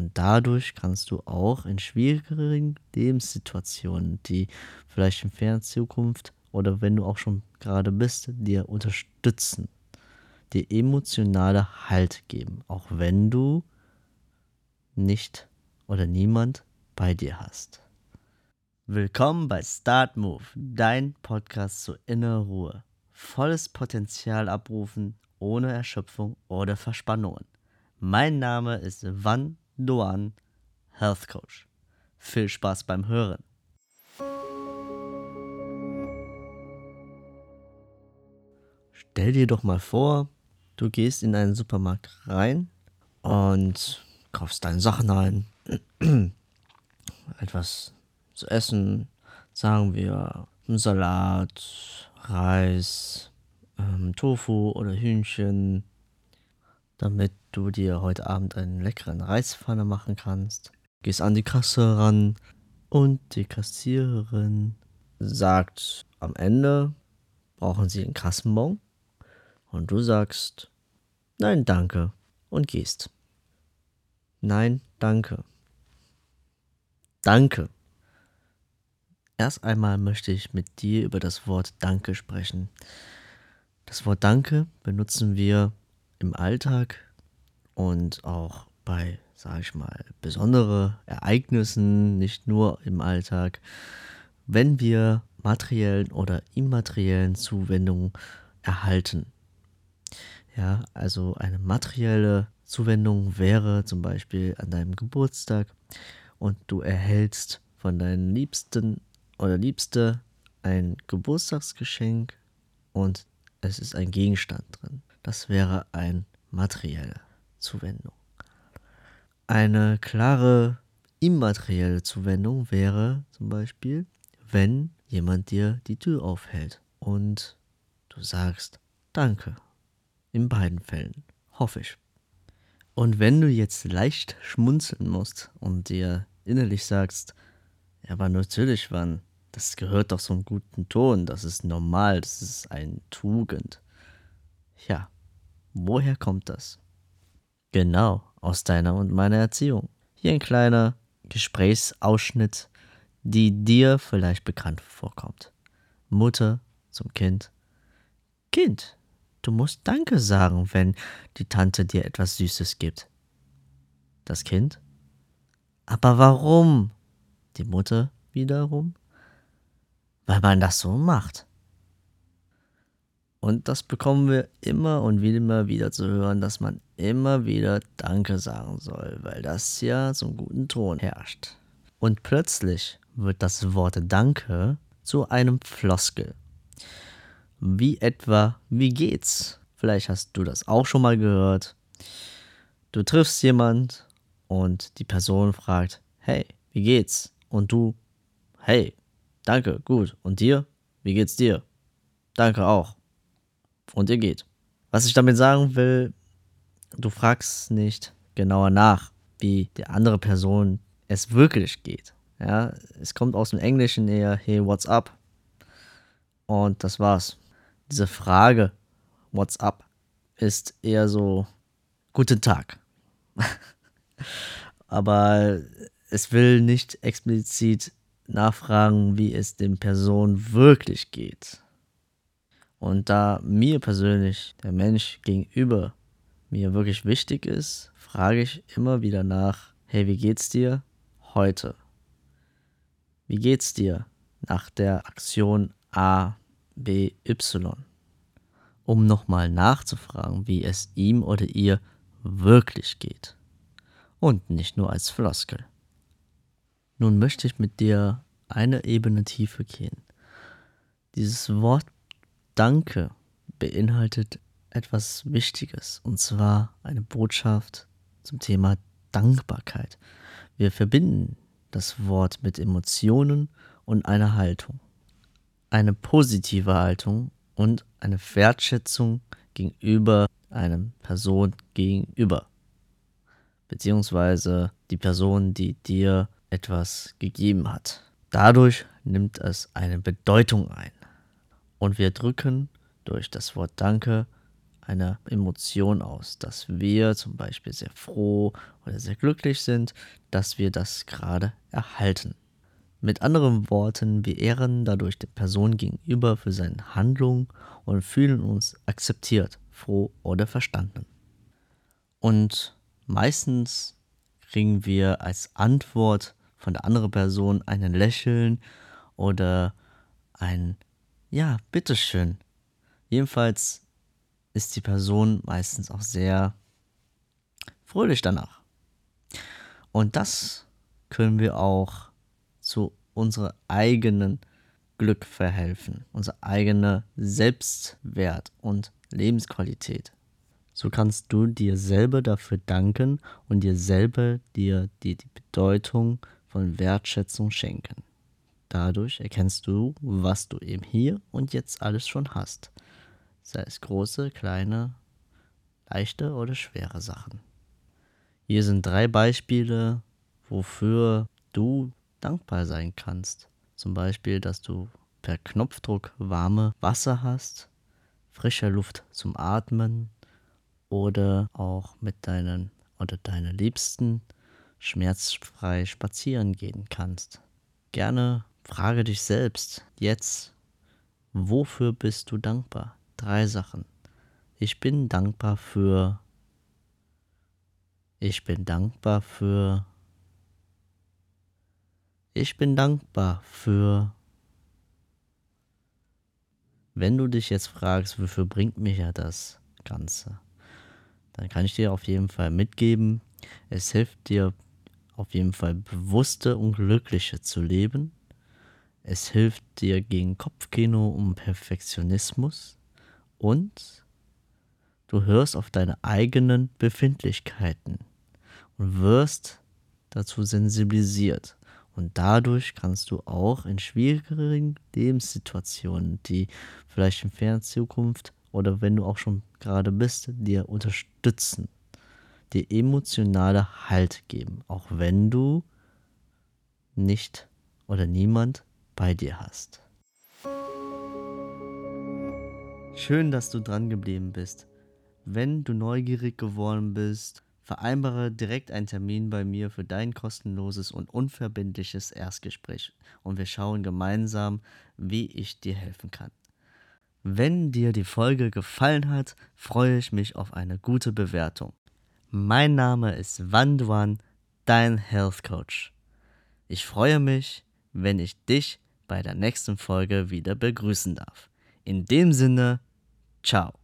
Und dadurch kannst du auch in schwierigeren Lebenssituationen, die vielleicht in ferner Zukunft oder wenn du auch schon gerade bist, dir unterstützen, dir emotionale Halt geben, auch wenn du nicht oder niemand bei dir hast. Willkommen bei Start Move, dein Podcast zur inneren Ruhe. Volles Potenzial abrufen, ohne Erschöpfung oder Verspannungen. Mein Name ist Van Doan, Health Coach. Viel Spaß beim Hören. Stell dir doch mal vor, du gehst in einen Supermarkt rein und kaufst deine Sachen ein. Etwas zu essen, sagen wir Salat, Reis, ähm, Tofu oder Hühnchen, damit du dir heute Abend einen leckeren Reispfanne machen kannst. Gehst an die Kasse ran und die Kassiererin sagt am Ende, brauchen Sie einen Kassenbon? Und du sagst, nein, danke und gehst. Nein, danke. Danke. Erst einmal möchte ich mit dir über das Wort Danke sprechen. Das Wort Danke benutzen wir im Alltag und auch bei, sage ich mal, besonderen Ereignissen, nicht nur im Alltag, wenn wir materiellen oder immateriellen Zuwendungen erhalten. Ja, also eine materielle Zuwendung wäre zum Beispiel an deinem Geburtstag und du erhältst von deinen Liebsten oder Liebste ein Geburtstagsgeschenk und es ist ein Gegenstand drin. Das wäre eine materielle Zuwendung. Eine klare immaterielle Zuwendung wäre zum Beispiel, wenn jemand dir die Tür aufhält und du sagst Danke. In beiden Fällen, hoffe ich. Und wenn du jetzt leicht schmunzeln musst und dir innerlich sagst, ja, aber natürlich, wann, das gehört doch zum guten Ton, das ist normal, das ist ein Tugend. Ja, woher kommt das? Genau, aus deiner und meiner Erziehung. Hier ein kleiner Gesprächsausschnitt, die dir vielleicht bekannt vorkommt. Mutter zum Kind. Kind, du musst Danke sagen, wenn die Tante dir etwas Süßes gibt. Das Kind. Aber warum? Die Mutter wiederum. Weil man das so macht. Und das bekommen wir immer und immer wieder zu hören, dass man immer wieder Danke sagen soll, weil das ja zum guten Ton herrscht. Und plötzlich wird das Wort Danke zu einem Floskel. Wie etwa, wie geht's? Vielleicht hast du das auch schon mal gehört. Du triffst jemand und die Person fragt, hey, wie geht's? Und du, hey, danke, gut. Und dir? Wie geht's dir? Danke auch und ihr geht. Was ich damit sagen will, du fragst nicht genauer nach, wie der andere Person es wirklich geht. Ja, es kommt aus dem Englischen eher, hey, what's up? Und das war's. Diese Frage, what's up, ist eher so, guten Tag. Aber es will nicht explizit nachfragen, wie es dem Person wirklich geht. Und da mir persönlich der Mensch gegenüber mir wirklich wichtig ist, frage ich immer wieder nach, hey, wie geht's dir heute? Wie geht's dir nach der Aktion A, B, Y? Um nochmal nachzufragen, wie es ihm oder ihr wirklich geht. Und nicht nur als Floskel. Nun möchte ich mit dir eine Ebene tiefer gehen. Dieses Wort Danke beinhaltet etwas Wichtiges, und zwar eine Botschaft zum Thema Dankbarkeit. Wir verbinden das Wort mit Emotionen und einer Haltung. Eine positive Haltung und eine Wertschätzung gegenüber einer Person gegenüber. Beziehungsweise die Person, die dir etwas gegeben hat. Dadurch nimmt es eine Bedeutung ein. Und wir drücken durch das Wort Danke eine Emotion aus, dass wir zum Beispiel sehr froh oder sehr glücklich sind, dass wir das gerade erhalten. Mit anderen Worten, wir ehren dadurch der Person gegenüber für seine Handlung und fühlen uns akzeptiert, froh oder verstanden. Und meistens kriegen wir als Antwort von der anderen Person ein Lächeln oder ein Ja, bitteschön. Jedenfalls ist die Person meistens auch sehr fröhlich danach. Und das können wir auch zu unserem eigenen Glück verhelfen, unser eigener Selbstwert und Lebensqualität. So kannst du dir selber dafür danken und dir selber dir die, die Bedeutung von Wertschätzung schenken. Dadurch erkennst du, was du eben hier und jetzt alles schon hast. Sei es große, kleine, leichte oder schwere Sachen. Hier sind drei Beispiele, wofür du dankbar sein kannst. Zum Beispiel, dass du per Knopfdruck warme Wasser hast, frische Luft zum Atmen, oder auch mit deinen oder deiner Liebsten schmerzfrei spazieren gehen kannst. Gerne frage dich selbst jetzt, wofür bist du dankbar? Drei Sachen. Ich bin dankbar für. Ich bin dankbar für. Ich bin dankbar für. Wenn du dich jetzt fragst, wofür bringt mich ja das Ganze? dann kann ich dir auf jeden Fall mitgeben, es hilft dir auf jeden Fall bewusste und glückliche zu leben. Es hilft dir gegen Kopfkino und Perfektionismus und du hörst auf deine eigenen Befindlichkeiten und wirst dazu sensibilisiert. Und dadurch kannst du auch in schwierigen Lebenssituationen, die vielleicht in ferner Zukunft oder wenn du auch schon gerade bist, dir unterstützen, dir emotionale Halt geben, auch wenn du nicht oder niemand bei dir hast. Schön, dass du dran geblieben bist. Wenn du neugierig geworden bist, vereinbare direkt einen Termin bei mir für dein kostenloses und unverbindliches Erstgespräch und wir schauen gemeinsam, wie ich dir helfen kann. Wenn dir die Folge gefallen hat, freue ich mich auf eine gute Bewertung. Mein Name ist Wanduan, dein Health Coach. Ich freue mich, wenn ich dich bei der nächsten Folge wieder begrüßen darf. In dem Sinne, ciao.